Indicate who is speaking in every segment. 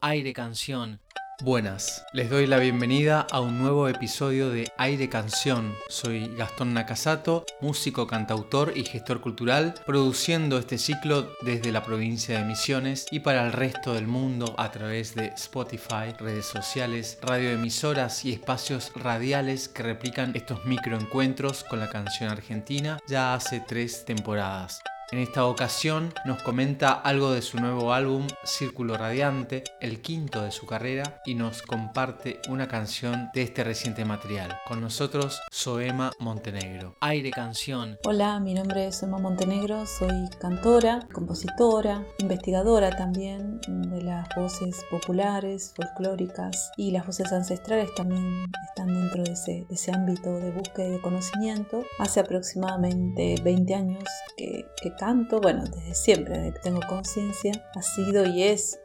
Speaker 1: Aire Canción. Buenas, les doy la bienvenida a un nuevo episodio de Aire Canción. Soy Gastón Nakasato, músico, cantautor y gestor cultural, produciendo este ciclo desde la provincia de Misiones y para el resto del mundo a través de Spotify, redes sociales, radioemisoras y espacios radiales que replican estos microencuentros con la canción argentina ya hace tres temporadas. En esta ocasión nos comenta algo de su nuevo álbum Círculo Radiante, el quinto de su carrera, y nos comparte una canción de este reciente material. Con nosotros, Soema Montenegro. Aire Canción.
Speaker 2: Hola, mi nombre es Soema Montenegro, soy cantora, compositora, investigadora también de las voces populares, folclóricas y las voces ancestrales también están dentro de ese, de ese ámbito de búsqueda y de conocimiento. Hace aproximadamente 20 años que, que canto, bueno, desde siempre, desde que tengo conciencia, ha sido y es,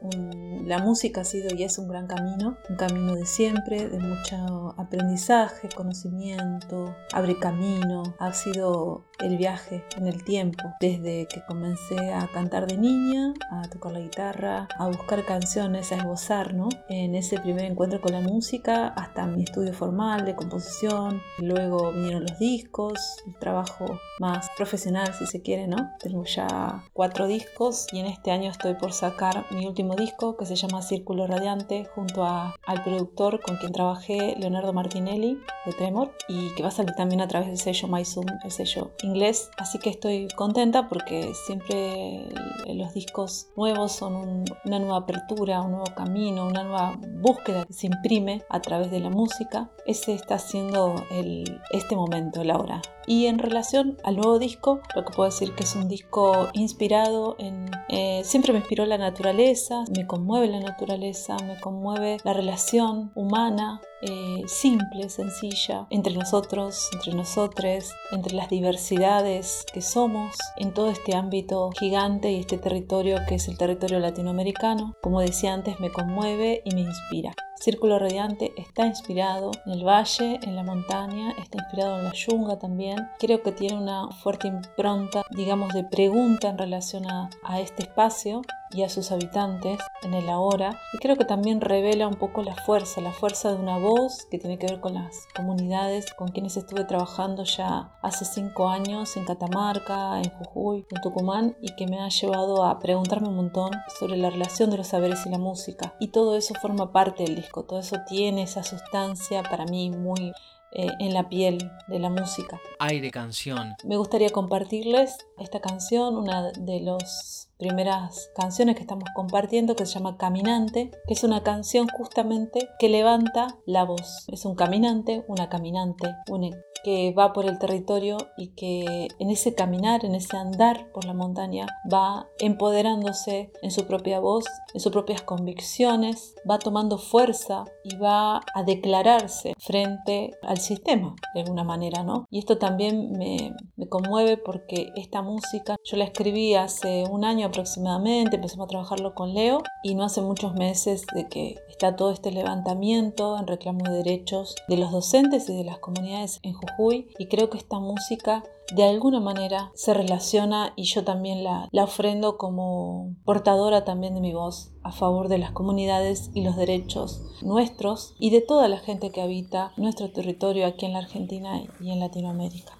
Speaker 2: la música ha sido y es un gran camino, un camino de siempre, de mucho aprendizaje, conocimiento, abre camino, ha sido el viaje en el tiempo, desde que comencé a cantar de niña, a tocar la guitarra, a buscar canciones, a esbozar, ¿no? En ese primer encuentro con la música, hasta mi estudio formal de composición, luego vinieron los discos, el trabajo más profesional, si se quiere, ¿no? Tengo ya cuatro discos y en este año estoy por sacar mi último disco que se llama Círculo Radiante junto a, al productor con quien trabajé, Leonardo Martinelli de Tremor y que va a salir también a través del sello MyZoom, el sello inglés. Así que estoy contenta porque siempre los discos nuevos son una nueva apertura, un nuevo camino, una nueva búsqueda que se imprime a través de la música. Ese está siendo el, este momento, el ahora. Y en relación al nuevo disco, lo que puedo decir que es un disco inspirado en... Eh, siempre me inspiró la naturaleza, me conmueve la naturaleza, me conmueve la relación humana, eh, simple, sencilla, entre nosotros, entre nosotres, entre las diversidades que somos en todo este ámbito gigante y este territorio que es el territorio latinoamericano. Como decía antes, me conmueve y me inspira. Círculo Radiante está inspirado en el valle, en la montaña, está inspirado en la yunga también. Creo que tiene una fuerte impronta, digamos, de pregunta en relación a, este espacio y a sus habitantes en el ahora. Y creo que también revela un poco la fuerza, la fuerza de una voz que tiene que ver con las comunidades con quienes estuve trabajando ya hace cinco años en Catamarca, en Jujuy, en Tucumán y que me ha llevado a preguntarme un montón sobre la relación de los saberes y la música. Y todo eso forma parte del todo eso tiene esa sustancia para mí muy eh, en la piel de la música.
Speaker 1: Aire canción.
Speaker 2: Me gustaría compartirles esta canción, una de las primeras canciones que estamos compartiendo que se llama Caminante, que es una canción justamente que levanta la voz. Es un caminante, una caminante, una que va por el territorio y que en ese caminar, en ese andar por la montaña, va empoderándose en su propia voz, en sus propias convicciones, va tomando fuerza y va a declararse frente al sistema de alguna manera, ¿no? Y esto también me, conmueve porque esta música yo la escribí hace un año aproximadamente, empezamos a trabajarlo con Leo y no hace muchos meses de que está todo este levantamiento en reclamo de derechos de los docentes y de las comunidades en Jujuy y creo que esta música de alguna manera se relaciona y yo también la, la ofrendo como portadora también de mi voz a favor de las comunidades y los derechos nuestros y de toda la gente que habita nuestro territorio aquí en la Argentina y en Latinoamérica.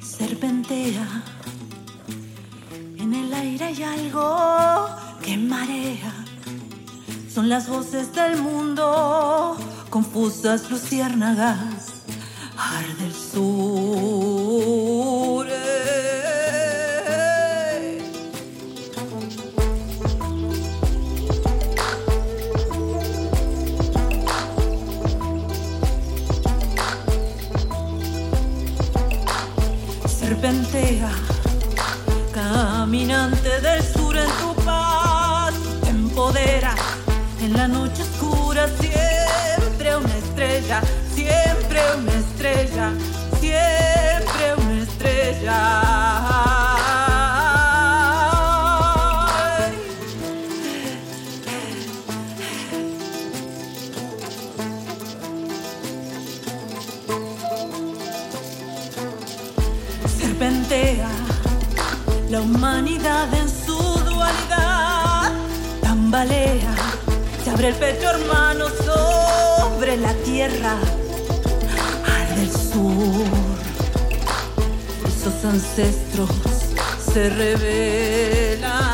Speaker 3: Serpentea hay algo que marea. Son las voces del mundo, confusas luciérnagas, La noche oscura siempre una estrella, siempre una estrella, siempre una estrella. Serpentea la humanidad abre el pecho hermano sobre la tierra, al del sur, esos ancestros se revelan.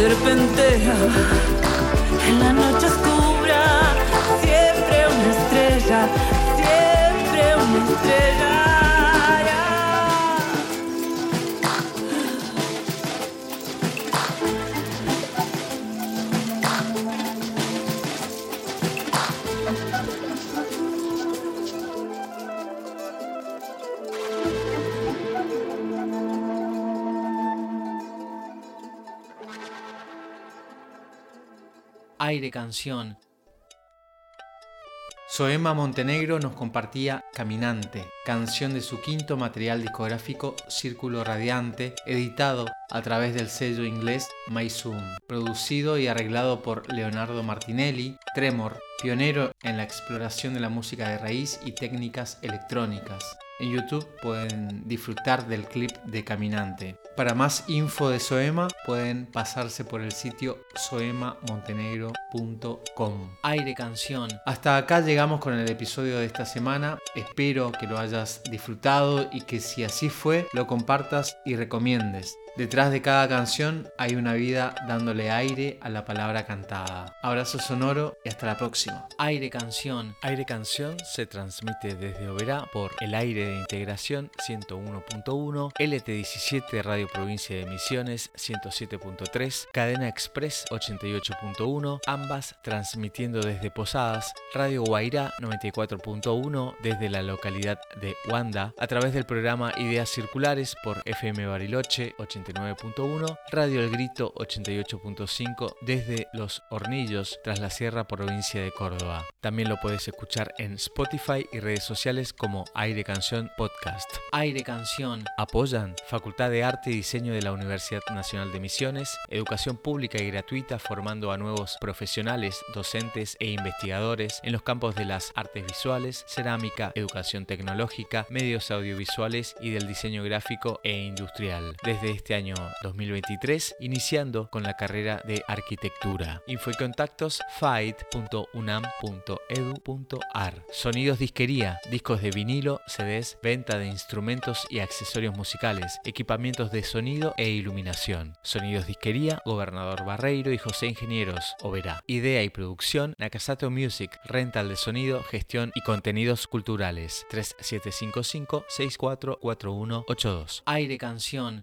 Speaker 3: serpentea. En la noche oscura,
Speaker 1: aire canción. Soema Montenegro nos compartía Caminante, canción de su quinto material discográfico Círculo Radiante, editado a través del sello inglés MyZoom, producido y arreglado por Leonardo Martinelli, Tremor, pionero en la exploración de la música de raíz y técnicas electrónicas. En YouTube pueden disfrutar del clip de Caminante. Para más info de Soema pueden pasarse por el sitio soemamontenegro.com. Aire canción. Hasta acá llegamos con el episodio de esta semana. Espero que lo hayas disfrutado y que si así fue lo compartas y recomiendes. Detrás de cada canción hay una vida dándole aire a la palabra cantada. Abrazo sonoro y hasta la próxima. Aire Canción. Aire Canción se transmite desde Oberá por el aire de integración 101.1, LT17 Radio Provincia de Misiones 107.3, Cadena Express 88.1, ambas transmitiendo desde Posadas, Radio Guairá 94.1 desde la localidad de Huanda, a través del programa Ideas Circulares por FM Bariloche 80 Radio El Grito 88.5 desde Los Hornillos, tras la Sierra, provincia de Córdoba. También lo puedes escuchar en Spotify y redes sociales como Aire Canción Podcast. Aire Canción. Apoyan Facultad de Arte y Diseño de la Universidad Nacional de Misiones, educación pública y gratuita formando a nuevos profesionales, docentes e investigadores en los campos de las artes visuales, cerámica, educación tecnológica, medios audiovisuales y del diseño gráfico e industrial. Desde este año año 2023, iniciando con la carrera de arquitectura. Info y contactos fight.unam.edu.ar. Sonidos disquería, discos de vinilo, CDs, venta de instrumentos y accesorios musicales, equipamientos de sonido e iluminación. Sonidos disquería, Gobernador Barreiro y José Ingenieros, Oberá. Idea y producción, Nakasato Music, rental de sonido, gestión y contenidos culturales. 3755 644182. Aire Canción